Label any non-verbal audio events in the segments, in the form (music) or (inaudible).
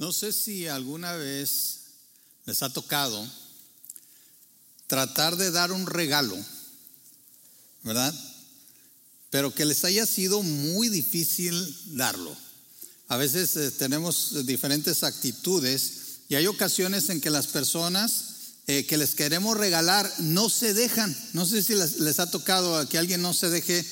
No sé si alguna vez les ha tocado tratar de dar un regalo, ¿verdad? Pero que les haya sido muy difícil darlo. A veces eh, tenemos diferentes actitudes y hay ocasiones en que las personas eh, que les queremos regalar no se dejan. No sé si les, ha tocado que alguien no se deje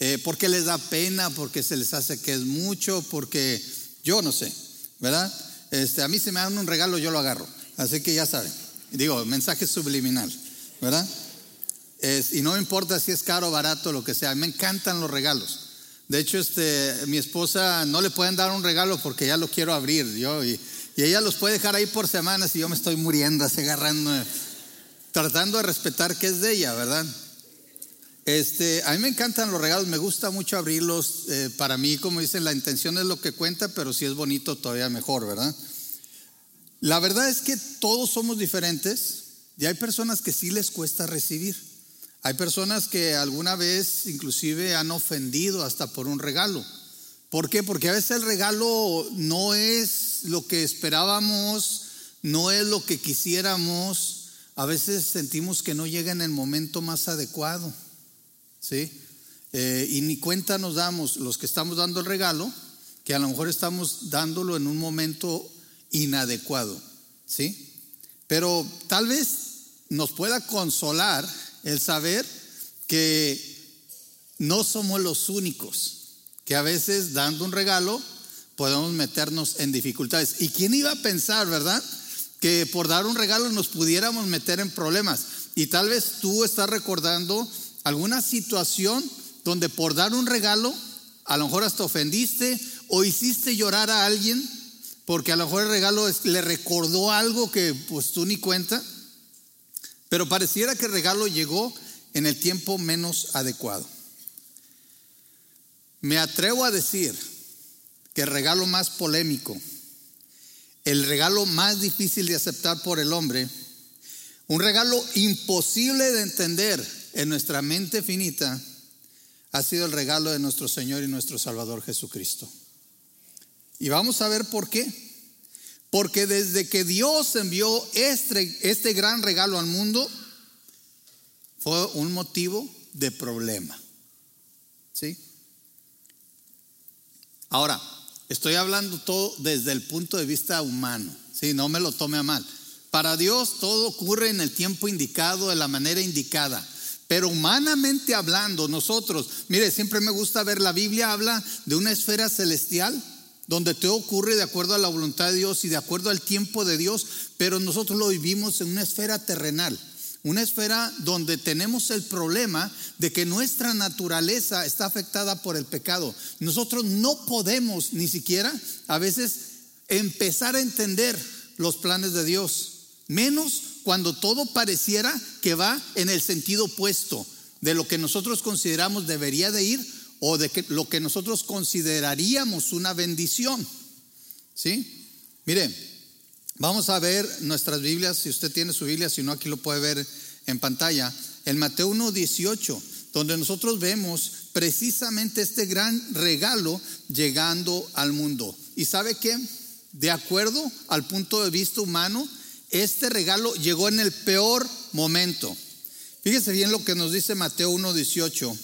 eh, porque les da pena, porque se les hace que es mucho, porque yo no sé, ¿verdad? Este, a mí se me dan un regalo, yo lo agarro. Así que ya saben. Digo, mensaje subliminal, ¿verdad? y no me importa si es caro o barato, lo que sea. Me encantan los regalos. De hecho, este, mi esposa no le pueden dar un regalo porque ya lo quiero abrir yo y, ella los puede dejar ahí por semanas y yo me estoy muriendo, así agarrando, tratando de respetar que es de ella, ¿verdad? Este, a mí me encantan los regalos, me gusta mucho abrirlos. Eh, para mí, como dicen, la intención es lo que cuenta, pero si es bonito, todavía mejor, ¿verdad? La verdad es que todos somos diferentes y hay personas que sí les cuesta recibir. Hay personas que alguna vez inclusive han ofendido hasta por un regalo. ¿Por qué? Porque a veces el regalo no es lo que esperábamos, no es lo que quisiéramos. A veces sentimos que no llega en el momento más adecuado. ¿Sí? Eh, y ni cuenta nos damos los que estamos dando el regalo, que a lo mejor estamos dándolo en un momento inadecuado. ¿Sí? Pero tal vez nos pueda consolar el saber que no somos los únicos, que a veces dando un regalo podemos meternos en dificultades. ¿Y quién iba a pensar, verdad? Que por dar un regalo nos pudiéramos meter en problemas. Y tal vez tú estás recordando alguna situación donde por dar un regalo, a lo mejor hasta ofendiste o hiciste llorar a alguien porque a lo mejor el regalo le recordó algo que pues tú ni cuenta. Pero pareciera que el regalo llegó en el tiempo menos adecuado. Me atrevo a decir que el regalo más polémico, el regalo más difícil de aceptar por el hombre, un regalo imposible de entender en nuestra mente finita, ha sido el regalo de nuestro Señor y nuestro Salvador Jesucristo. Y vamos a ver por qué. Porque desde que Dios envió este, este gran regalo al mundo, fue un motivo de problema. ¿Sí? Ahora, estoy hablando todo desde el punto de vista humano. ¿sí? No me lo tome a mal. Para Dios todo ocurre en el tiempo indicado, de la manera indicada. Pero humanamente hablando, nosotros, mire, siempre me gusta ver la Biblia habla de una esfera celestial donde todo ocurre de acuerdo a la voluntad de Dios y de acuerdo al tiempo de Dios, pero nosotros lo vivimos en una esfera terrenal, una esfera donde tenemos el problema de que nuestra naturaleza está afectada por el pecado. Nosotros no podemos ni siquiera a veces empezar a entender los planes de Dios, menos cuando todo pareciera que va en el sentido opuesto de lo que nosotros consideramos debería de ir o de que, lo que nosotros consideraríamos una bendición. ¿Sí? Mire, vamos a ver nuestras Biblias, si usted tiene su Biblia, si no aquí lo puede ver en pantalla, en Mateo 1.18, donde nosotros vemos precisamente este gran regalo llegando al mundo. ¿Y sabe qué? De acuerdo al punto de vista humano, este regalo llegó en el peor momento. Fíjese bien lo que nos dice Mateo 1.18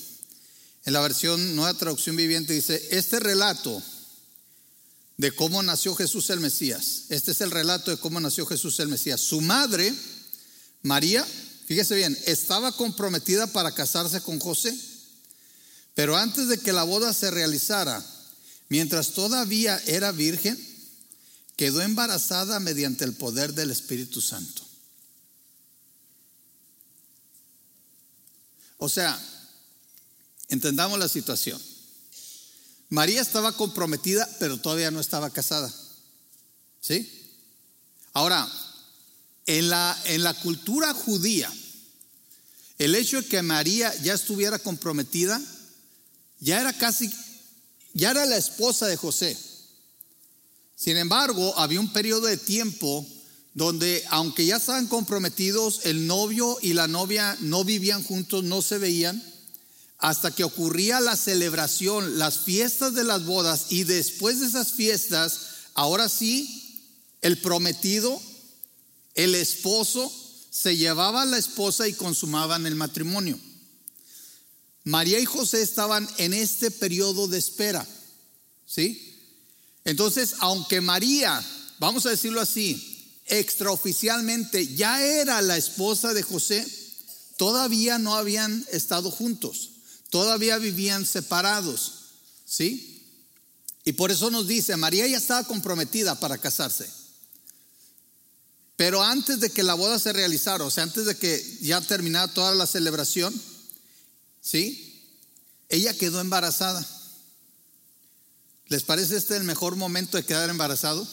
en la versión Nueva Traducción Viviente dice, este relato de cómo nació Jesús el Mesías, este es el relato de cómo nació Jesús el Mesías. Su madre, María, fíjese bien, estaba comprometida para casarse con José, pero antes de que la boda se realizara, mientras todavía era virgen, quedó embarazada mediante el poder del Espíritu Santo. O sea, Entendamos la situación. María estaba comprometida, pero todavía no estaba casada. ¿Sí? Ahora, en la, en la cultura judía, el hecho de que María ya estuviera comprometida, ya era casi, ya era la esposa de José. Sin embargo, había un periodo de tiempo donde, aunque ya estaban comprometidos, el novio y la novia no vivían juntos, no se veían hasta que ocurría la celebración, las fiestas de las bodas y después de esas fiestas, ahora sí, el prometido, el esposo, se llevaba a la esposa y consumaban el matrimonio. María y José estaban en este periodo de espera. ¿Sí? Entonces, aunque María, vamos a decirlo así, extraoficialmente ya era la esposa de José, todavía no habían estado juntos, todavía vivían separados. ¿Sí? Y por eso nos dice, María ya estaba comprometida para casarse. Pero antes de que la boda se realizara, o sea, antes de que ya terminara toda la celebración, ¿sí? Ella quedó embarazada. ¿Les parece este el mejor momento de quedar embarazado?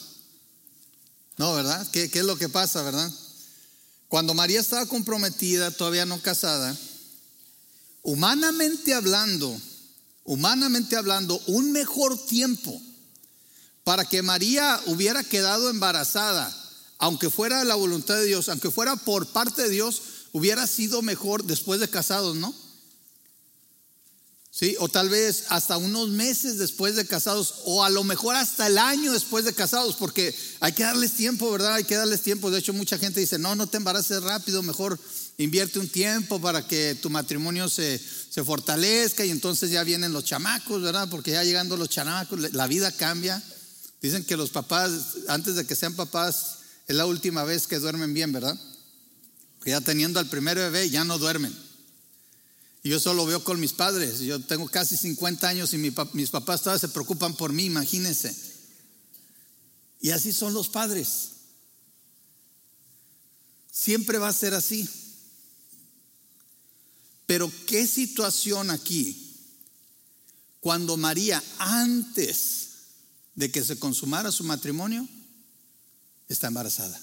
No, ¿verdad? ¿Qué, ¿Qué, es lo que pasa, verdad? Cuando María estaba comprometida, todavía no casada, humanamente hablando, humanamente hablando, un mejor tiempo para que María hubiera quedado embarazada aunque fuera la voluntad de Dios, aunque fuera por parte de Dios, hubiera sido mejor después de casados, ¿no? Sí, o tal vez hasta unos meses después de casados, o a lo mejor hasta el año después de casados, porque hay que darles tiempo, ¿verdad? Hay que darles tiempo. De hecho, mucha gente dice, no, no te embaraces rápido, mejor invierte un tiempo para que tu matrimonio se, se fortalezca y entonces ya vienen los chamacos, ¿verdad? Porque ya llegando los chamacos, la vida cambia. Dicen que los papás, antes de que sean papás, es la última vez que duermen bien, ¿verdad? Ya teniendo al primer bebé ya no duermen. Y yo solo veo con mis padres. Yo tengo casi 50 años y mis papás todavía se preocupan por mí, imagínense. Y así son los padres. Siempre va a ser así. Pero ¿qué situación aquí? Cuando María, antes de que se consumara su matrimonio, está embarazada.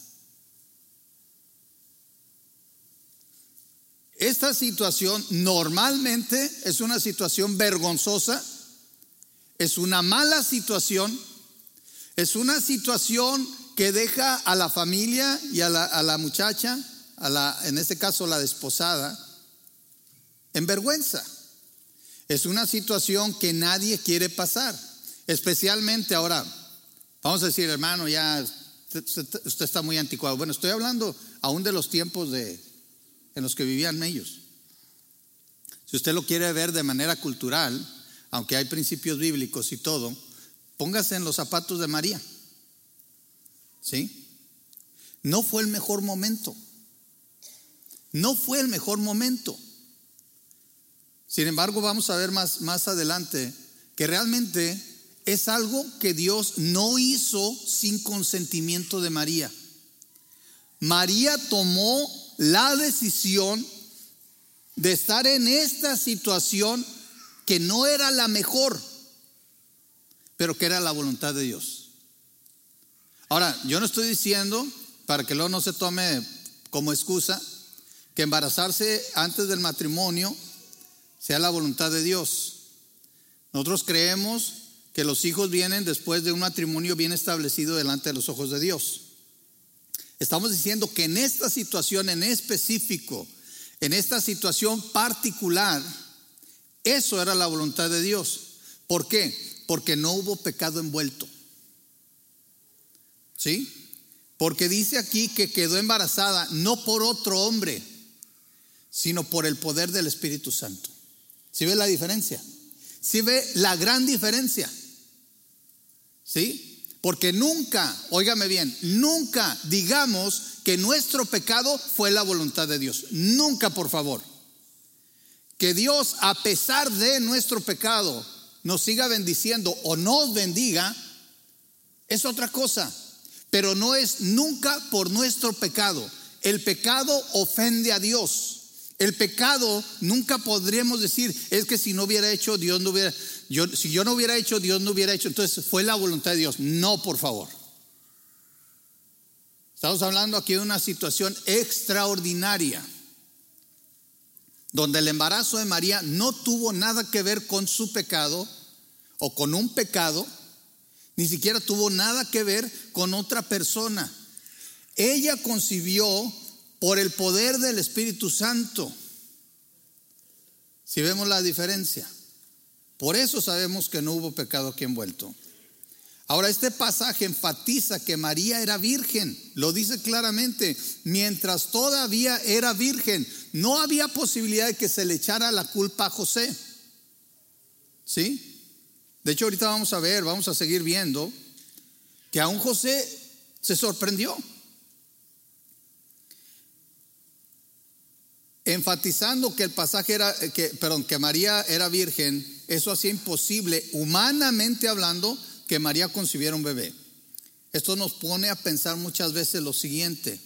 Esta situación normalmente es una situación vergonzosa, es una mala situación, es una situación que deja a la familia y a la, muchacha, a la, en este caso la desposada, en vergüenza. Es una situación que nadie quiere pasar, especialmente ahora. Vamos a decir, hermano, ya usted, está muy anticuado. Bueno, estoy hablando aún de los tiempos de, en los que vivían ellos. Si usted lo quiere ver de manera cultural, aunque hay principios bíblicos y todo, póngase en los zapatos de María. ¿Sí? No fue el mejor momento. No fue el mejor momento. Sin embargo, vamos a ver más, más adelante que realmente es algo que Dios no hizo sin consentimiento de María. María tomó la decisión de estar en esta situación que no era la mejor, pero que era la voluntad de Dios. Ahora, yo no estoy diciendo, para que luego no se tome como excusa, que embarazarse antes del matrimonio sea la voluntad de Dios. Nosotros creemos que los hijos vienen después de un matrimonio bien establecido delante de los ojos de Dios. Estamos diciendo que en esta situación en específico, en esta situación particular, eso era la voluntad de Dios. ¿Por qué? Porque no hubo pecado envuelto. ¿Sí? Porque dice aquí que quedó embarazada no por otro hombre, sino por el poder del Espíritu Santo. ¿Sí ve la diferencia? ¿Sí ve la gran diferencia? ¿Sí? Porque nunca, óigame bien, nunca digamos que nuestro pecado fue la voluntad de Dios. Nunca, por favor. Que Dios, a pesar de nuestro pecado, nos siga bendiciendo o nos bendiga, es otra cosa. Pero no es nunca por nuestro pecado. El pecado ofende a Dios. El pecado nunca podremos decir, es que si no hubiera hecho, Dios no hubiera si yo no hubiera hecho, Dios no hubiera hecho. Entonces fue la voluntad de Dios. No, por favor. Estamos hablando aquí de una situación extraordinaria, donde el embarazo de María no tuvo nada que ver con su pecado o con un pecado, ni siquiera tuvo nada que ver con otra persona. Ella concibió por el poder del Espíritu Santo. Si vemos la diferencia. Por eso sabemos que no hubo pecado aquí envuelto. Ahora, este pasaje enfatiza que María era virgen, lo dice claramente, mientras todavía era virgen, no había posibilidad de que se le echara la culpa a José. ¿Sí? De hecho, ahorita vamos a ver, vamos a seguir viendo que aún José se sorprendió. Enfatizando que el pasaje era, que, perdón, que María era virgen, eso hacía imposible, humanamente hablando, que María concibiera un bebé. Esto nos pone a pensar muchas veces lo siguiente.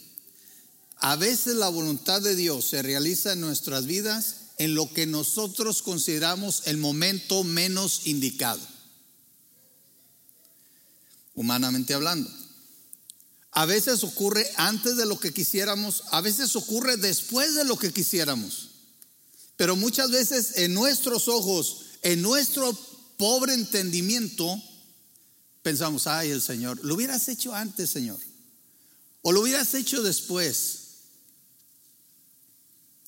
A veces la voluntad de Dios se realiza en nuestras vidas en lo que nosotros consideramos el momento menos indicado, humanamente hablando. A veces ocurre antes de lo que quisiéramos, a veces ocurre después de lo que quisiéramos. Pero muchas veces en nuestros ojos, en nuestro pobre entendimiento, pensamos, ay, el Señor, lo hubieras hecho antes, Señor. O lo hubieras hecho después.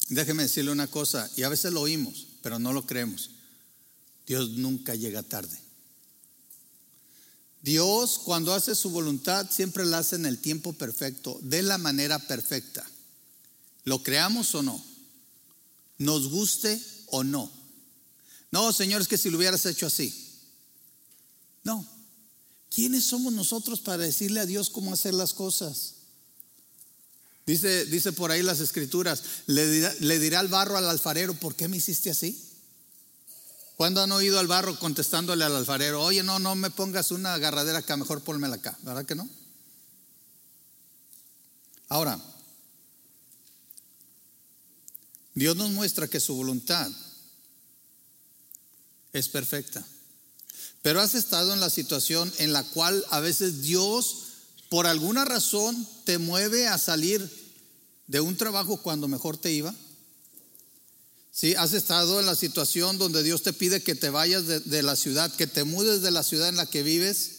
Déjeme decirle una cosa, y a veces lo oímos, pero no lo creemos. Dios nunca llega tarde. Dios cuando hace su voluntad siempre la hace en el tiempo perfecto, de la manera perfecta. ¿Lo creamos o no? ¿Nos guste o no? No, Señor, es que si lo hubieras hecho así. No, ¿Quiénes somos nosotros para decirle a Dios cómo hacer las cosas? Dice, dice por ahí las escrituras, le dirá, le dirá al barro al alfarero, ¿por qué me hiciste así? ¿Cuándo han oído al barro contestándole al alfarero, oye, no, no me pongas una agarradera acá, mejor pónmela acá, ¿verdad que no? Ahora, Dios nos muestra que su voluntad es perfecta. Pero has estado en la situación en la cual a veces Dios, por alguna razón, te mueve a salir de un trabajo cuando mejor te iba. Sí, has estado en la situación donde Dios te pide que te vayas de, de, la ciudad, que te mudes de la ciudad en la que vives,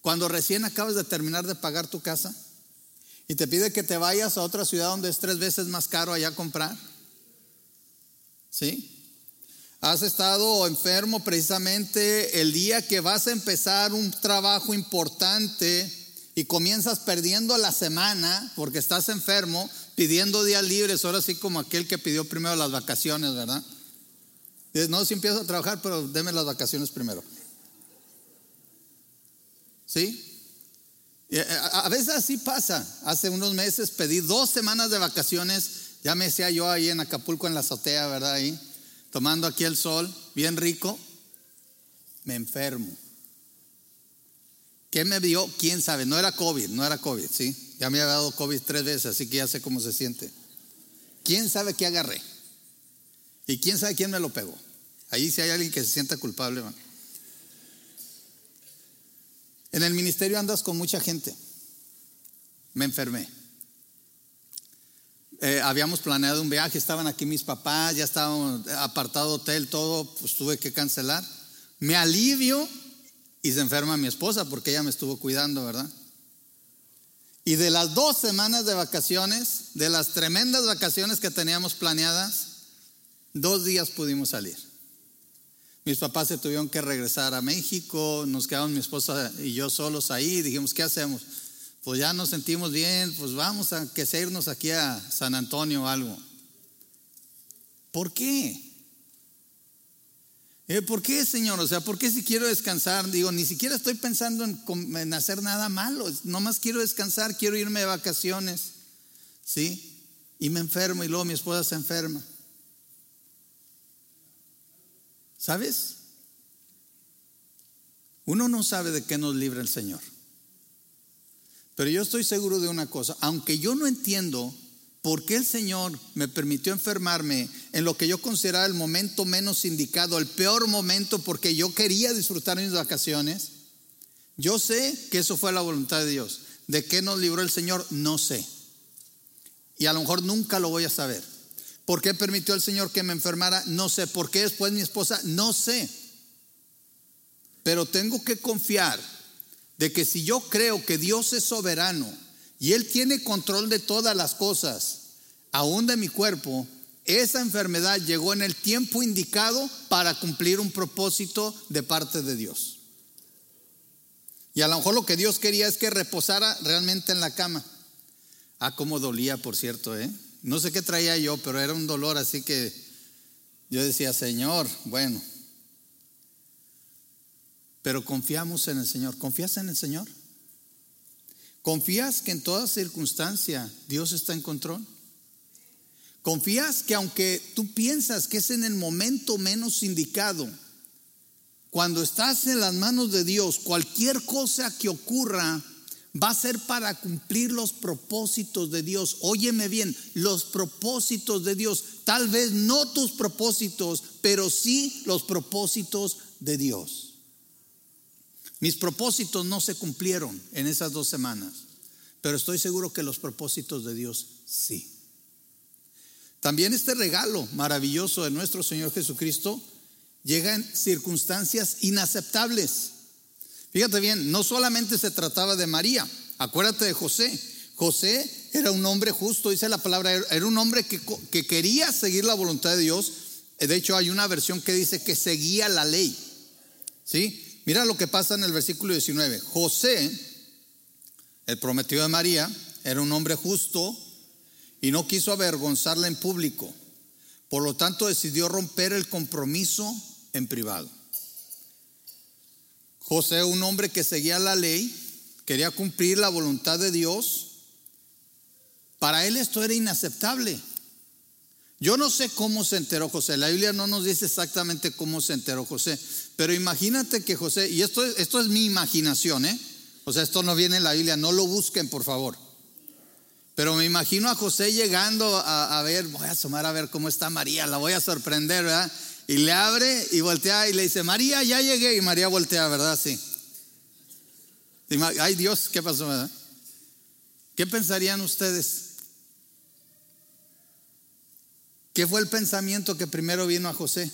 cuando recién acabas de terminar de pagar tu casa y te pide que te vayas a otra ciudad donde es tres veces más caro allá comprar. ¿Sí? Has estado enfermo precisamente el día que vas a empezar un trabajo importante y comienzas perdiendo la semana porque estás enfermo, pidiendo días libres, ahora sí como aquel que pidió primero las vacaciones, ¿verdad? Dices, no, si empiezo a trabajar, pero deme las vacaciones primero. ¿Sí? Eh, a veces así pasa. Hace unos meses pedí dos semanas de vacaciones, ya me decía yo ahí en Acapulco en la azotea, ¿verdad? Ahí tomando aquí el sol, bien rico, me enfermo. ¿Qué me dio? ¿Quién sabe? No era COVID, no era COVID, ¿sí? Ya me había dado COVID tres veces, así que ya sé cómo se siente. ¿Quién sabe qué agarré? ¿Y quién sabe quién me lo pegó? Ahí si hay alguien que se sienta culpable. En el ministerio andas con mucha gente. Me enfermé. Eh, habíamos planeado un viaje, estaban aquí mis papás, ya estaban apartado hotel, todo, pues tuve que cancelar. Me alivio y se enferma mi esposa porque ella me estuvo cuidando, ¿verdad? Y de las dos semanas de vacaciones, de las tremendas vacaciones que teníamos planeadas, dos días pudimos salir. Mis papás se tuvieron que regresar a México, nos quedamos mi esposa y yo solos ahí, dijimos, ¿qué hacemos? pues ya nos sentimos bien, pues vamos a que se irnos aquí a San Antonio o algo. ¿Por qué? Eh, ¿Por qué, Señor? O sea, ¿por qué si quiero descansar? Digo, ni siquiera estoy pensando en, en hacer nada malo, nomás quiero descansar, quiero irme de vacaciones, ¿sí? Y me enfermo y luego mi esposa se enferma. ¿Sabes? Uno no sabe de qué nos libra el Señor. Pero yo estoy seguro de una cosa, aunque yo no entiendo por qué el Señor me permitió enfermarme en lo que yo consideraba el momento menos indicado, el peor momento porque yo quería disfrutar mis vacaciones, yo sé que eso fue la voluntad de Dios. ¿De qué nos libró el Señor? No sé. Y a lo mejor nunca lo voy a saber. ¿Por qué permitió el Señor que me enfermara? No sé. ¿Por qué después mi esposa? No sé. Pero tengo que confiar de que si yo creo que Dios es soberano y Él tiene control de todas las cosas, aún de mi cuerpo, esa enfermedad llegó en el tiempo indicado para cumplir un propósito de parte de Dios. Y a lo mejor lo que Dios quería es que reposara realmente en la cama. Ah, cómo dolía, por cierto, ¿eh? No sé qué traía yo, pero era un dolor así que yo decía, Señor, bueno. Pero confiamos en el Señor. ¿Confías en el Señor? ¿Confías que en toda circunstancia Dios está en control? ¿Confías que aunque tú piensas que es en el momento menos indicado, cuando estás en las manos de Dios, cualquier cosa que ocurra va a ser para cumplir los propósitos de Dios. Óyeme bien, los propósitos de Dios. Tal vez no tus propósitos, pero sí los propósitos de Dios. Mis propósitos no se cumplieron en esas dos semanas, pero estoy seguro que los propósitos de Dios sí. También este regalo maravilloso de nuestro Señor Jesucristo llega en circunstancias inaceptables. Fíjate bien, no solamente se trataba de María, acuérdate de José. José era un hombre justo, dice la palabra, era un hombre que, que quería seguir la voluntad de Dios. De hecho, hay una versión que dice que seguía la ley. ¿Sí? Mira lo que pasa en el versículo 19. José, el prometido de María, era un hombre justo y no quiso avergonzarla en público. Por lo tanto, decidió romper el compromiso en privado. José, un hombre que seguía la ley, quería cumplir la voluntad de Dios. Para él esto era inaceptable. Yo no sé cómo se enteró José. La Biblia no nos dice exactamente cómo se enteró José. Pero imagínate que José, y esto, esto es mi imaginación, ¿eh? O sea, esto no viene en la Biblia, no lo busquen, por favor. Pero me imagino a José llegando a, a, ver, voy a asomar a ver cómo está María, la voy a sorprender, ¿verdad? Y le abre y voltea y le dice, María, ya llegué. Y María voltea, ¿verdad? Sí. Ay Dios, ¿qué pasó? ¿verdad? ¿Qué pensarían ustedes? ¿Qué fue el pensamiento que primero vino a José?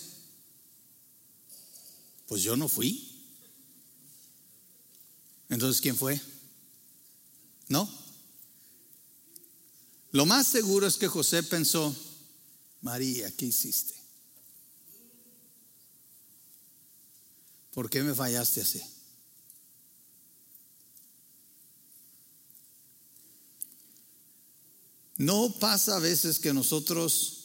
Pues yo no fui. Entonces, ¿quién fue? ¿No? Lo más seguro es que José pensó, María, ¿qué hiciste? ¿Por qué me fallaste así? No pasa a veces que nosotros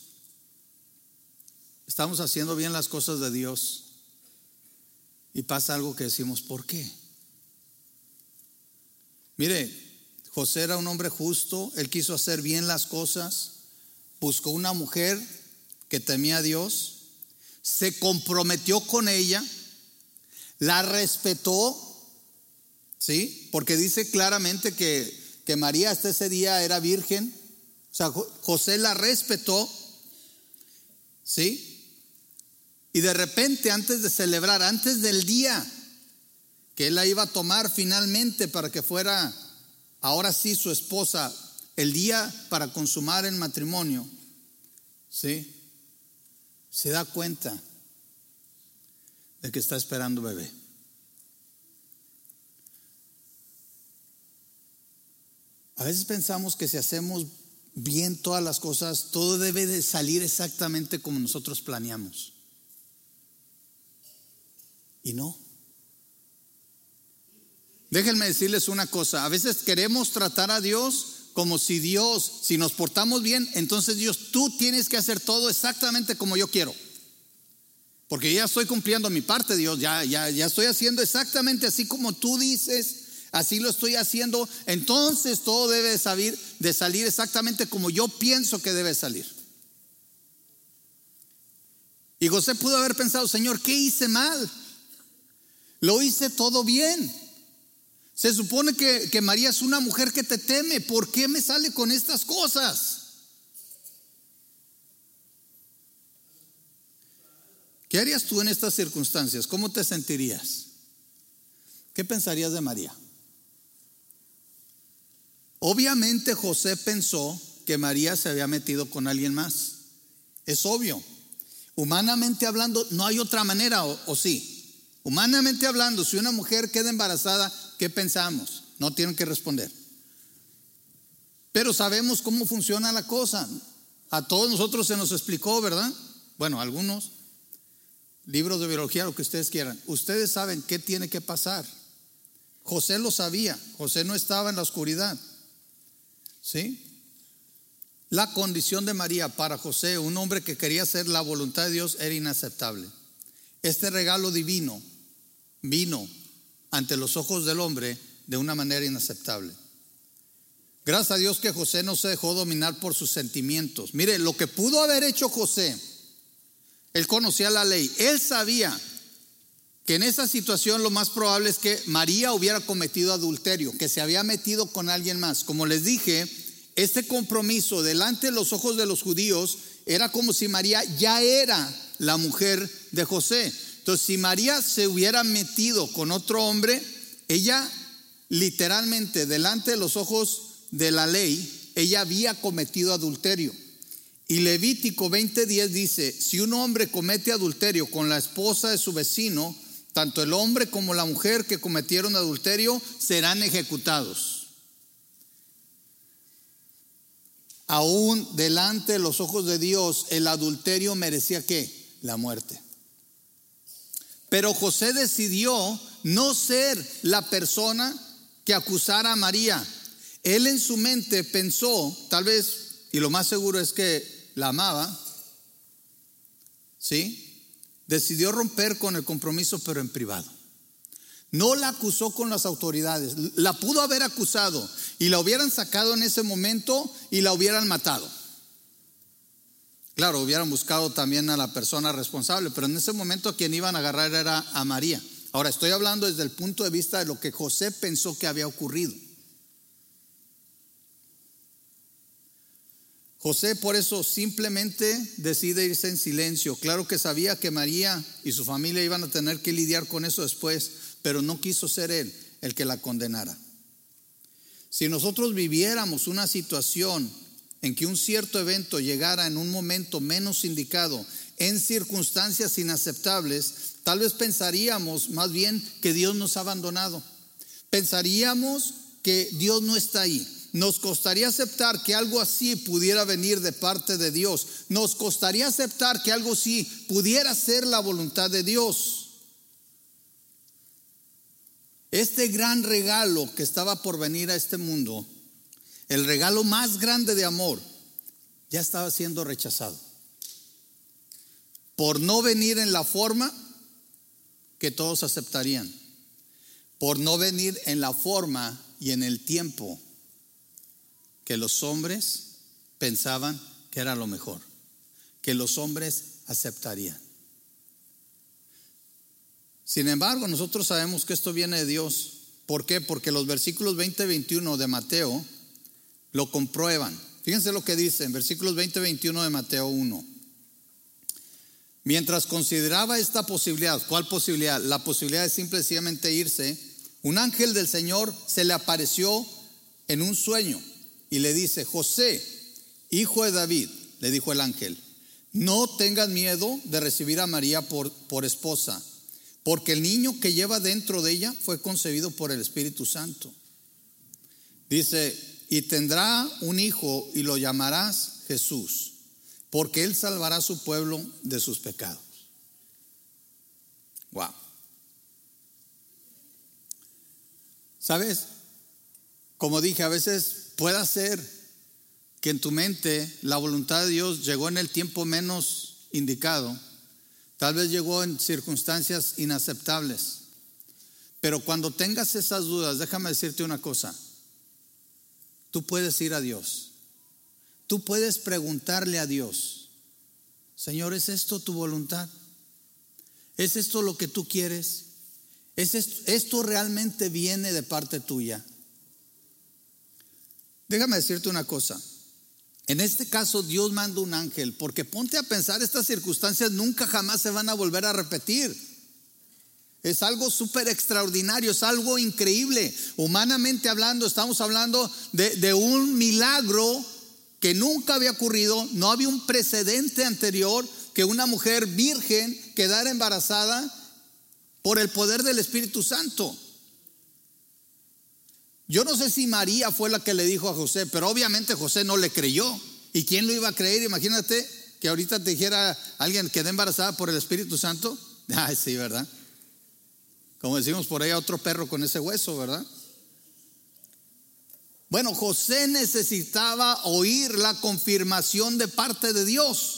estamos haciendo bien las cosas de Dios y pasa algo que decimos, ¿por qué? Mire, José era un hombre justo, él quiso hacer bien las cosas, buscó una mujer que temía a Dios, se comprometió con ella, la respetó, ¿sí? Porque dice claramente que, que María hasta ese día era virgen. O sea, José la respetó, ¿sí? Y de repente, antes de celebrar, antes del día que él la iba a tomar finalmente para que fuera, ahora sí, su esposa, el día para consumar el matrimonio, ¿sí? Se da cuenta de que está esperando bebé. A veces pensamos que si hacemos bien todas las cosas, todo debe de salir exactamente como nosotros planeamos. Y no. Déjenme decirles una cosa, a veces queremos tratar a Dios como si Dios, si nos portamos bien, entonces Dios, tú tienes que hacer todo exactamente como yo quiero. Porque ya estoy cumpliendo mi parte, Dios, ya, ya, ya estoy haciendo exactamente así como tú dices, así lo estoy haciendo, entonces todo debe de salir, de salir exactamente como yo pienso que debe salir. Y José pudo haber pensado, Señor, ¿qué hice mal? Lo hice todo bien. Se supone que, que María es una mujer que te teme. ¿Por qué me sale con estas cosas? ¿Qué harías tú en estas circunstancias? ¿Cómo te sentirías? ¿Qué pensarías de María? Obviamente José pensó que María se había metido con alguien más. Es obvio. Humanamente hablando, no hay otra manera, o, o, sí. Humanamente hablando, si una mujer queda embarazada, ¿qué pensamos? No tienen que responder. Pero sabemos cómo funciona la cosa. A todos nosotros se nos explicó, ¿verdad? Bueno, algunos libros de biología, lo que ustedes quieran. Ustedes saben qué tiene que pasar. José lo sabía, José no estaba en la oscuridad. ¿Sí? La condición de María para José, un hombre que quería hacer la voluntad de Dios, era inaceptable. Este regalo divino vino ante los ojos del hombre de una manera inaceptable. Gracias a Dios que José no se dejó dominar por sus sentimientos. Mire, lo que pudo haber hecho José, él conocía la ley, él sabía que en esa situación lo más probable es que María hubiera cometido adulterio, que se había metido con alguien más. Como les dije, este compromiso delante de los ojos de los judíos era como si María ya era la mujer de José. Entonces, si María se hubiera metido con otro hombre, ella literalmente delante de los ojos de la ley, ella había cometido adulterio. Y Levítico 20:10 dice, si un hombre comete adulterio con la esposa de su vecino, tanto el hombre como la mujer que cometieron adulterio serán ejecutados. Aún delante de los ojos de Dios, el adulterio merecía qué? La muerte. Pero José decidió no ser la persona que acusara a María. Él en su mente pensó, tal vez, y lo más seguro es que la amaba, ¿sí? decidió romper con el compromiso, pero en privado. No la acusó con las autoridades, la pudo haber acusado y la hubieran sacado en ese momento y la hubieran matado. Claro, hubieran buscado también a la persona responsable, pero en ese momento a quien iban a agarrar era a María. Ahora estoy hablando desde el punto de vista de lo que José pensó que había ocurrido. José por eso simplemente decide irse en silencio. Claro que sabía que María y su familia iban a tener que lidiar con eso después, pero no quiso ser él el que la condenara. Si nosotros viviéramos una situación en que un cierto evento llegara en un momento menos indicado, en circunstancias inaceptables, tal vez pensaríamos más bien que Dios nos ha abandonado. Pensaríamos que Dios no está ahí nos costaría aceptar que algo así pudiera venir de parte de Dios. Nos costaría aceptar que algo así pudiera ser la voluntad de Dios. Este gran regalo que estaba por venir a este mundo, el regalo más grande de amor, ya estaba siendo rechazado. Por no venir en la forma que todos aceptarían. Por no venir en la forma y en el tiempo que los hombres pensaban que era lo mejor, que los hombres aceptarían. Sin embargo, nosotros sabemos que esto viene de Dios. ¿Por qué? Porque los versículos 20 y 21 de Mateo lo comprueban. Fíjense lo que dice en versículos 20 y 21 de Mateo 1. Mientras consideraba esta posibilidad, ¿cuál posibilidad? La posibilidad de simplemente irse, un ángel del Señor se le apareció en un sueño y le dice, José, hijo de David, le dijo el ángel, no tengas miedo de recibir a María por, por esposa, porque el niño que lleva dentro de ella fue concebido por el Espíritu Santo. Dice, y tendrá un hijo y lo llamarás Jesús, porque él salvará a su pueblo de sus pecados. Wow. ¿Sabes? Como dije, a veces Puede ser que en tu mente la voluntad de Dios llegó en el tiempo menos indicado, tal vez llegó en circunstancias inaceptables. Pero cuando tengas esas dudas, déjame decirte una cosa, tú puedes ir a Dios, tú puedes preguntarle a Dios, Señor, ¿es esto tu voluntad? ¿Es esto lo que tú quieres? ¿Es esto, esto realmente viene de parte tuya? Déjame decirte una cosa. En este caso Dios manda un ángel, porque ponte a pensar, estas circunstancias nunca jamás se van a volver a repetir. Es algo súper extraordinario, es algo increíble. Humanamente hablando, estamos hablando de, un milagro que nunca había ocurrido, no había un precedente anterior que una mujer virgen quedara embarazada por el poder del Espíritu Santo. Yo no sé si María fue la que le dijo a José, pero obviamente José no le creyó. ¿Y quién lo iba a creer? Imagínate que ahorita te dijera alguien que embarazada por el Espíritu Santo. (laughs) Ay, sí, ¿verdad? Como decimos por ahí, a otro perro con ese hueso, ¿verdad? Bueno, José necesitaba oír la confirmación de parte de Dios.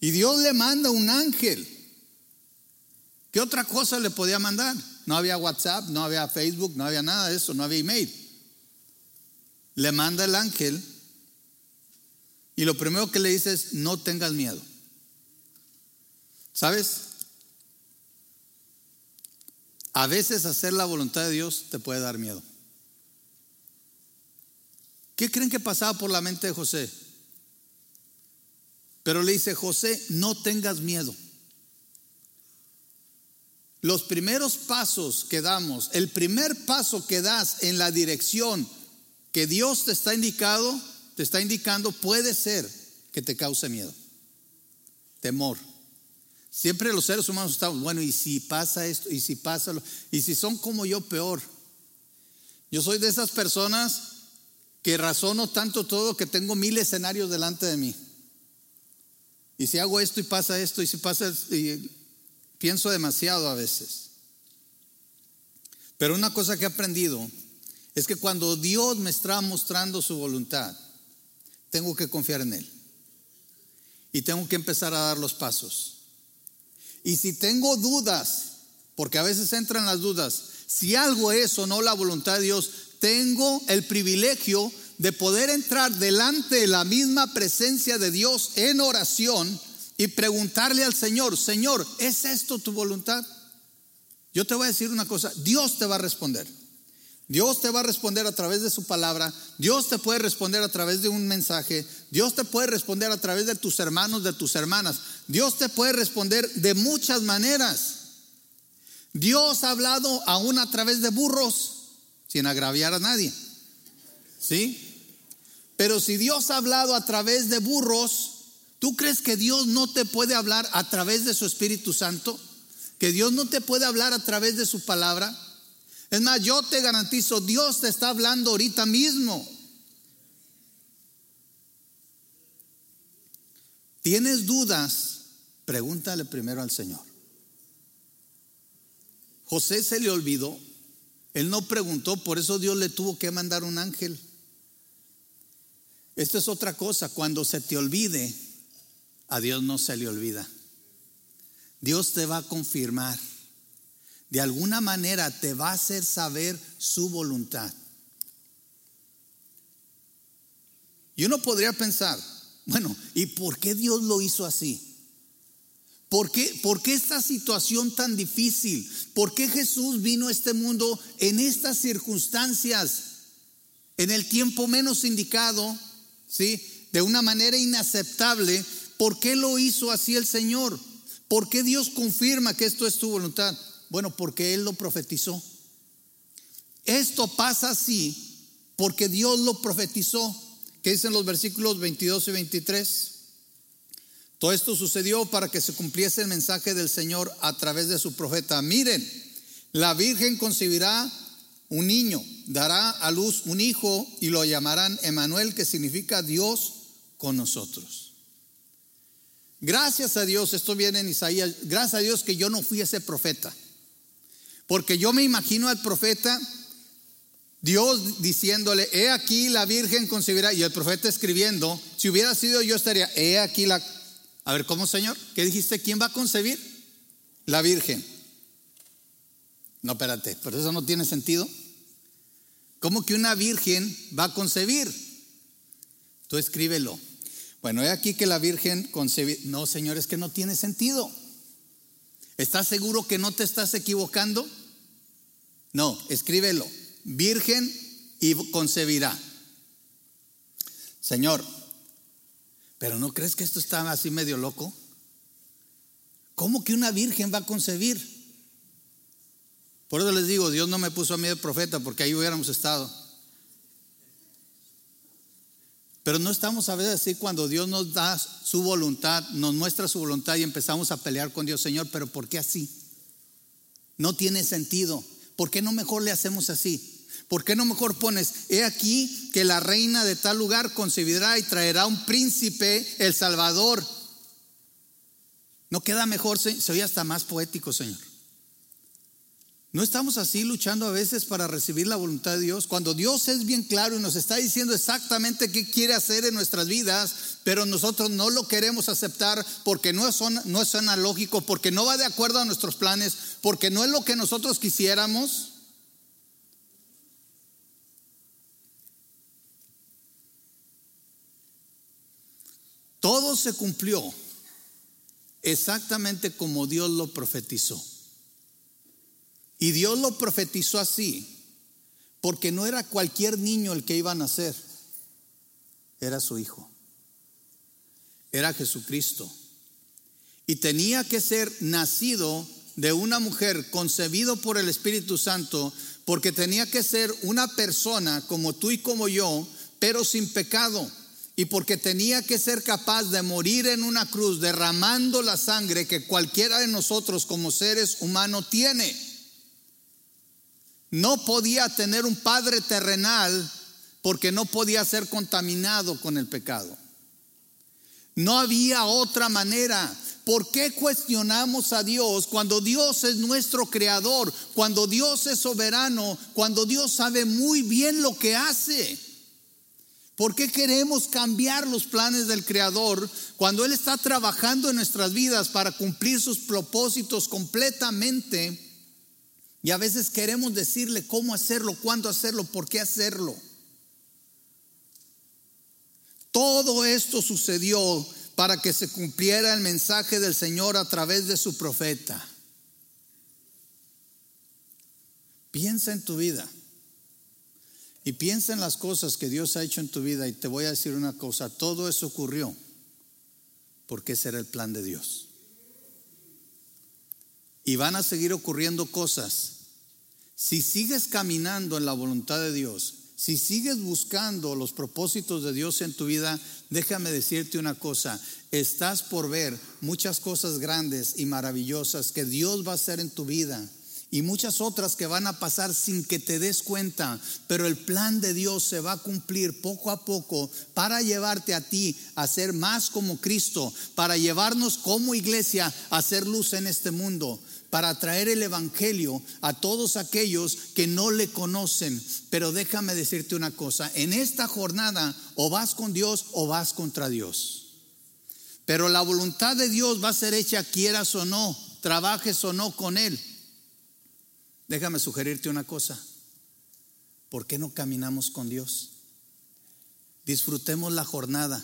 Y Dios le manda un ángel. ¿Qué otra cosa le podía mandar? No había WhatsApp, no había Facebook, no había nada de eso, no había email. Le manda el ángel y lo primero que le dice es, no tengas miedo. ¿Sabes? A veces hacer la voluntad de Dios te puede dar miedo. ¿Qué creen que pasaba por la mente de José? Pero le dice, José, no tengas miedo. Los primeros pasos que damos, el primer paso que das en la dirección que Dios te está indicado, te está indicando, puede ser que te cause miedo, temor. Siempre los seres humanos estamos, bueno, y si pasa esto, y si pasa lo, y si son como yo, peor. Yo soy de esas personas que razono tanto todo que tengo mil escenarios delante de mí. Y si hago esto y pasa esto, y si pasa, y pienso demasiado a veces. Pero una cosa que he aprendido es que cuando Dios me está mostrando su voluntad, tengo que confiar en Él. Y tengo que empezar a dar los pasos. Y si tengo dudas, porque a veces entran las dudas, si algo es o no la voluntad de Dios, tengo el privilegio de poder entrar delante de la misma presencia de Dios en oración y preguntarle al Señor, Señor, ¿es esto tu voluntad? Yo te voy a decir una cosa, Dios te va a responder. Dios te va a responder a través de su palabra, Dios te puede responder a través de un mensaje, Dios te puede responder a través de tus hermanos, de tus hermanas, Dios te puede responder de muchas maneras. Dios ha hablado aún a través de burros, sin agraviar a nadie. ¿Sí? Pero si Dios ha hablado a través de burros, ¿tú crees que Dios no te puede hablar a través de su Espíritu Santo? ¿Que Dios no te puede hablar a través de su palabra? Es más, yo te garantizo, Dios te está hablando ahorita mismo. ¿Tienes dudas? Pregúntale primero al Señor. José se le olvidó. Él no preguntó, por eso Dios le tuvo que mandar un ángel. Esto es otra cosa, cuando se te olvide, a Dios no se le olvida. Dios te va a confirmar. De alguna manera te va a hacer saber su voluntad. Y uno podría pensar, bueno, ¿y por qué Dios lo hizo así? ¿Por qué, ¿Por qué, esta situación tan difícil? ¿Por qué Jesús vino a este mundo en estas circunstancias, en el tiempo menos indicado? ¿sí? De una manera inaceptable. ¿Por qué lo hizo así el Señor? ¿Por qué Dios confirma que esto es tu voluntad? Bueno, porque Él lo profetizó. Esto pasa así porque Dios lo profetizó. ¿Qué dicen los versículos 22 y 23? Todo esto sucedió para que se cumpliese el mensaje del Señor a través de su profeta. Miren, la Virgen concebirá un niño, dará a luz un hijo y lo llamarán Emanuel, que significa Dios con nosotros. Gracias a Dios, esto viene en Isaías, gracias a Dios que yo no fui ese profeta. Porque yo me imagino al profeta, Dios diciéndole, he aquí la Virgen concebirá, y el profeta escribiendo, si hubiera sido yo estaría, he aquí la... A ver, ¿cómo Señor? ¿Qué dijiste? ¿Quién va a concebir? La Virgen. No, espérate, pero eso no tiene sentido. ¿Cómo que una virgen va a concebir? Tú escríbelo. Bueno, he aquí que la virgen concebir. No, señor, es que no tiene sentido. ¿Estás seguro que no te estás equivocando? No, escríbelo. Virgen y concebirá. Señor, pero ¿no crees que esto está así medio loco? ¿Cómo que una virgen va a concebir? Por eso les digo, Dios no me puso a mí de profeta porque ahí hubiéramos estado. Pero no estamos a veces así cuando Dios nos da su voluntad, nos muestra su voluntad y empezamos a pelear con Dios, Señor, pero ¿por qué así? No tiene sentido. ¿Por qué no mejor le hacemos así? ¿Por qué no mejor pones, he aquí que la reina de tal lugar concebirá y traerá un príncipe, el Salvador? ¿No queda mejor? Se oye hasta más poético, Señor. ¿No estamos así luchando a veces para recibir la voluntad de Dios? Cuando Dios es bien claro y nos está diciendo exactamente qué quiere hacer en nuestras vidas, pero nosotros no lo queremos aceptar porque no es, no es analógico, porque no va de acuerdo a nuestros planes, porque no es lo que nosotros quisiéramos. Todo se cumplió exactamente como Dios lo profetizó. Y Dios lo profetizó así, porque no era cualquier niño el que iba a nacer, era su hijo, era Jesucristo. Y tenía que ser nacido de una mujer, concebido por el Espíritu Santo, porque tenía que ser una persona como tú y como yo, pero sin pecado. Y porque tenía que ser capaz de morir en una cruz derramando la sangre que cualquiera de nosotros como seres humanos tiene no podía tener un padre terrenal porque no podía ser contaminado con el pecado. No había otra manera. ¿Por qué cuestionamos a Dios cuando Dios es nuestro creador, cuando Dios es soberano, cuando Dios sabe muy bien lo que hace? ¿Por qué queremos cambiar los planes del Creador cuando Él está trabajando en nuestras vidas para cumplir sus propósitos completamente? Y a veces queremos decirle cómo hacerlo, cuándo hacerlo, por qué hacerlo. Todo esto sucedió para que se cumpliera el mensaje del Señor a través de su profeta. Piensa en tu vida y piensa en las cosas que Dios ha hecho en tu vida y te voy a decir una cosa, todo eso ocurrió porque ese era el plan de Dios. Y van a seguir ocurriendo cosas. Si sigues caminando en la voluntad de Dios, si sigues buscando los propósitos de Dios en tu vida, déjame decirte una cosa, estás por ver muchas cosas grandes y maravillosas que Dios va a hacer en tu vida y muchas otras que van a pasar sin que te des cuenta, pero el plan de Dios se va a cumplir poco a poco para llevarte a ti a ser más como Cristo, para llevarnos como iglesia a ser luz en este mundo para traer el Evangelio a todos aquellos que no le conocen. Pero déjame decirte una cosa, en esta jornada o vas con Dios o vas contra Dios. Pero la voluntad de Dios va a ser hecha quieras o no, trabajes o no con Él. Déjame sugerirte una cosa. ¿Por qué no caminamos con Dios? Disfrutemos la jornada.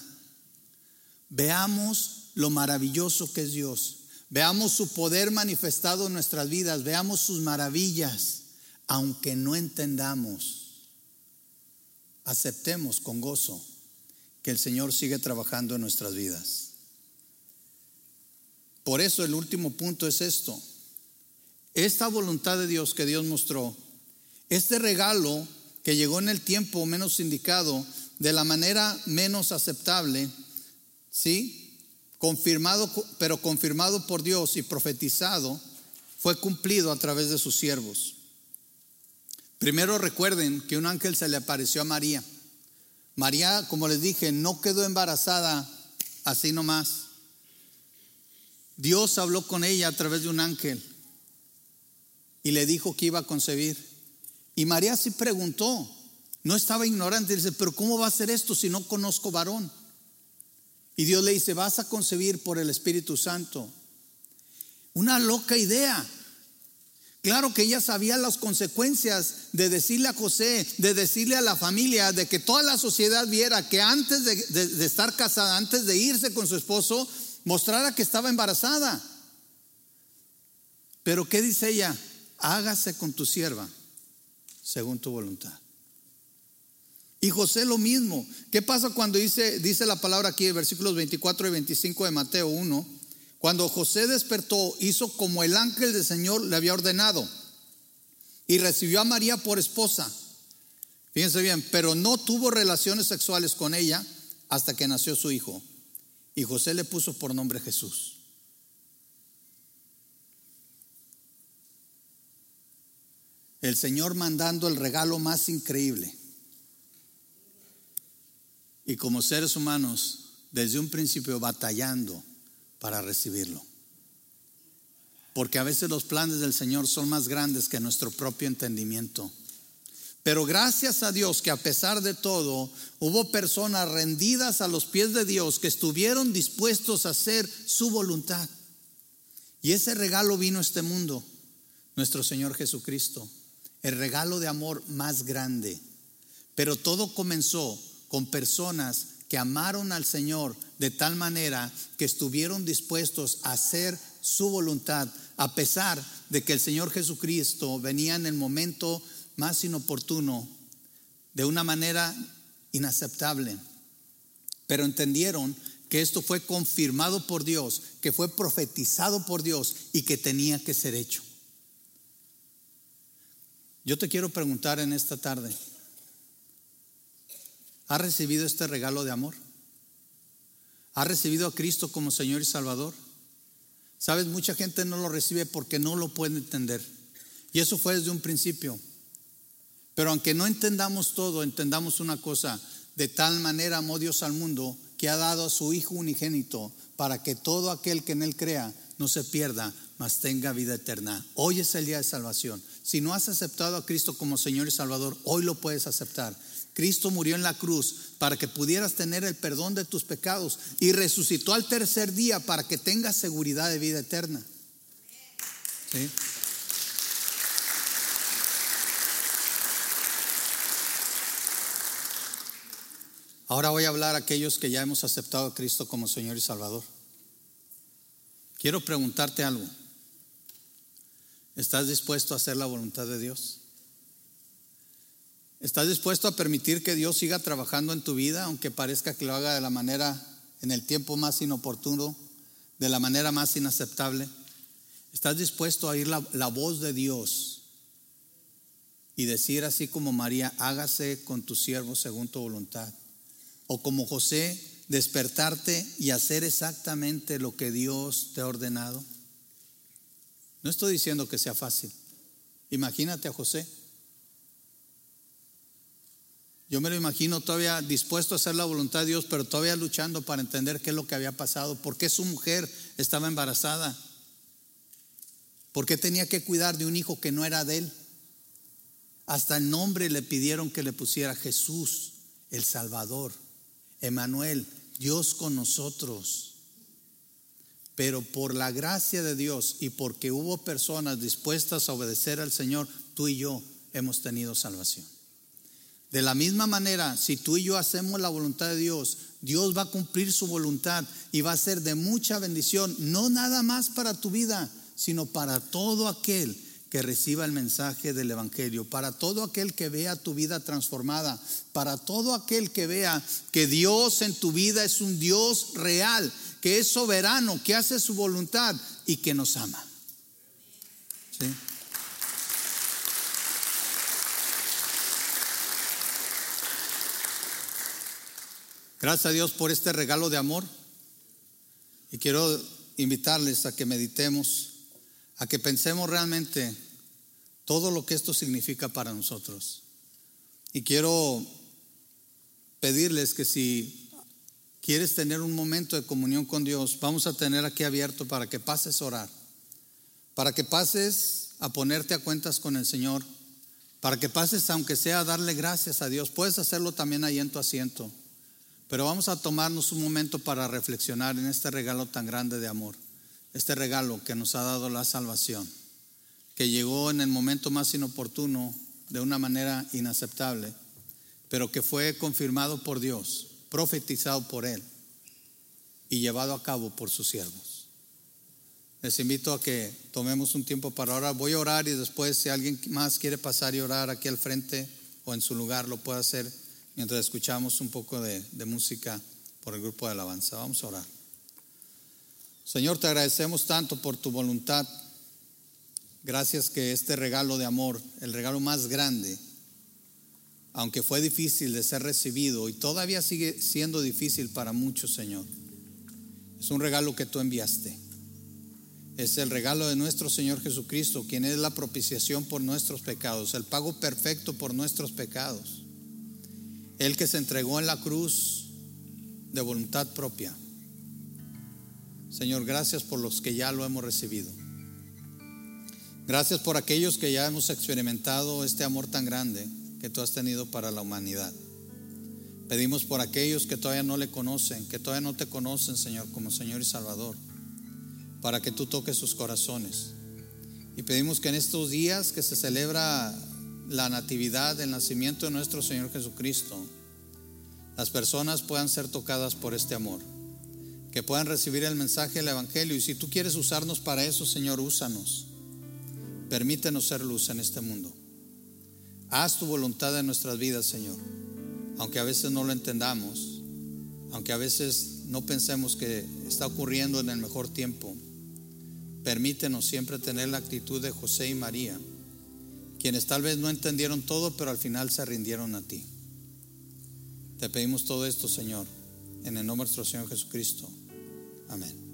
Veamos lo maravilloso que es Dios. Veamos su poder manifestado en nuestras vidas, veamos sus maravillas, aunque no entendamos. Aceptemos con gozo que el Señor sigue trabajando en nuestras vidas. Por eso el último punto es esto. Esta voluntad de Dios que Dios mostró, este regalo que llegó en el tiempo menos indicado, de la manera menos aceptable, ¿sí? confirmado, pero confirmado por Dios y profetizado, fue cumplido a través de sus siervos. Primero recuerden que un ángel se le apareció a María. María, como les dije, no quedó embarazada así nomás. Dios habló con ella a través de un ángel y le dijo que iba a concebir. Y María sí preguntó, no estaba ignorante, dice, pero ¿cómo va a ser esto si no conozco varón? Y Dios le dice, vas a concebir por el Espíritu Santo. Una loca idea. Claro que ella sabía las consecuencias de decirle a José, de decirle a la familia, de que toda la sociedad viera que antes de, estar casada, antes de irse con su esposo, mostrara que estaba embarazada. Pero ¿qué dice ella? Hágase con tu sierva según tu voluntad. Y José lo mismo. ¿Qué pasa cuando dice, dice la palabra aquí, versículos 24 y 25 de Mateo 1? Cuando José despertó, hizo como el ángel del Señor le había ordenado y recibió a María por esposa. Fíjense bien, pero no tuvo relaciones sexuales con ella hasta que nació su hijo. Y José le puso por nombre Jesús. El Señor mandando el regalo más increíble y como seres humanos desde un principio batallando para recibirlo. porque a veces los planes del Señor son más grandes que nuestro propio entendimiento. Pero gracias a Dios que a pesar de todo hubo personas rendidas a los pies de Dios que estuvieron dispuestos a hacer su voluntad. Y ese regalo vino a este mundo, nuestro Señor Jesucristo, el regalo de amor más grande. Pero todo comenzó con personas que amaron al Señor de tal manera que estuvieron dispuestos a hacer su voluntad, a pesar de que el Señor Jesucristo venía en el momento más inoportuno, de una manera inaceptable. Pero entendieron que esto fue confirmado por Dios, que fue profetizado por Dios y que tenía que ser hecho. Yo te quiero preguntar en esta tarde, ¿has recibido este regalo de amor? ¿Has recibido a Cristo como Señor y Salvador? Sabes, mucha gente no lo recibe porque no lo puede entender. Y eso fue desde un principio. Pero aunque no entendamos todo, entendamos una cosa, de tal manera amó Dios al mundo que ha dado a su Hijo unigénito para que todo aquel que en Él crea no se pierda, mas tenga vida eterna. Hoy es el día de salvación. Si no has aceptado a Cristo como Señor y Salvador, hoy lo puedes aceptar. Cristo murió en la cruz para que pudieras tener el perdón de tus pecados y resucitó al tercer día para que tengas seguridad de vida eterna. Ahora voy a hablar a aquellos que ya hemos aceptado a Cristo como Señor y Salvador. Quiero preguntarte algo. ¿Estás dispuesto a hacer la voluntad de Dios? ¿Estás dispuesto a permitir que Dios siga trabajando en tu vida, aunque parezca que lo haga de la manera, en el tiempo más inoportuno, de la manera más inaceptable? ¿Estás dispuesto a oír la, la voz de Dios y decir así como María, hágase con tu siervo según tu voluntad? o como José, despertarte y hacer exactamente lo que Dios te ha ordenado? No estoy diciendo que sea fácil. Imagínate a José. Yo me lo imagino todavía dispuesto a hacer la voluntad de Dios, pero todavía luchando para entender qué es lo que había pasado, por qué su mujer estaba embarazada, por qué tenía que cuidar de un hijo que no era de él. Hasta el nombre le pidieron que le pusiera Jesús, el Salvador. Emanuel, Dios con nosotros. Pero por la gracia de Dios y porque hubo personas dispuestas a obedecer al Señor, tú y yo hemos tenido salvación. De la misma manera, si tú y yo hacemos la voluntad de Dios, Dios va a cumplir su voluntad y va a ser de mucha bendición, no nada más para tu vida, sino para todo aquel que reciba el mensaje del Evangelio, para todo aquel que vea tu vida transformada, para todo aquel que vea que Dios en tu vida es un Dios real, que es soberano, que hace su voluntad y que nos ama. Gracias a Dios por este regalo de amor y quiero invitarles a que meditemos a que pensemos realmente todo lo que esto significa para nosotros. Y quiero pedirles que si quieres tener un momento de comunión con Dios, vamos a tener aquí abierto para que pases a orar, para que pases a ponerte a cuentas con el Señor, para que pases aunque sea a darle gracias a Dios. Puedes hacerlo también ahí en tu asiento, pero vamos a tomarnos un momento para reflexionar en este regalo tan grande de amor este regalo que nos ha dado la salvación, que llegó en el momento más inoportuno, de una manera inaceptable, pero que fue confirmado por Dios, profetizado por Él y llevado a cabo por sus siervos. Les invito a que tomemos un tiempo para orar. Voy a orar y después si alguien más quiere pasar y orar aquí al frente o en su lugar, lo puede hacer mientras escuchamos un poco de, de música por el grupo de alabanza. Vamos a orar. Señor, te agradecemos tanto por tu voluntad. Gracias que este regalo de amor, el regalo más grande, aunque fue difícil de ser recibido y todavía sigue siendo difícil para muchos, Señor, es un regalo que tú enviaste. Es el regalo de nuestro Señor Jesucristo, quien es la propiciación por nuestros pecados, el pago perfecto por nuestros pecados. El que se entregó en la cruz de voluntad propia Señor, gracias por los que ya lo hemos recibido. Gracias por aquellos que ya hemos experimentado este amor tan grande que tú has tenido para la humanidad. Pedimos por aquellos que todavía no le conocen, que todavía no te conocen, Señor, como Señor y Salvador, para que tú toques sus corazones. Y pedimos que en estos días que se celebra la natividad, el nacimiento de nuestro Señor Jesucristo, las personas puedan ser tocadas por este amor, que puedan recibir el mensaje del Evangelio. Y si tú quieres usarnos para eso, Señor, úsanos. Permítenos ser luz en este mundo. Haz tu voluntad en nuestras vidas, Señor. Aunque a veces no lo entendamos, aunque a veces no pensemos que está ocurriendo en el mejor tiempo, permítenos siempre tener la actitud de José y María, quienes tal vez no entendieron todo, pero al final se rindieron a ti. Te pedimos todo esto, Señor, en el nombre de nuestro Señor Jesucristo. Amén.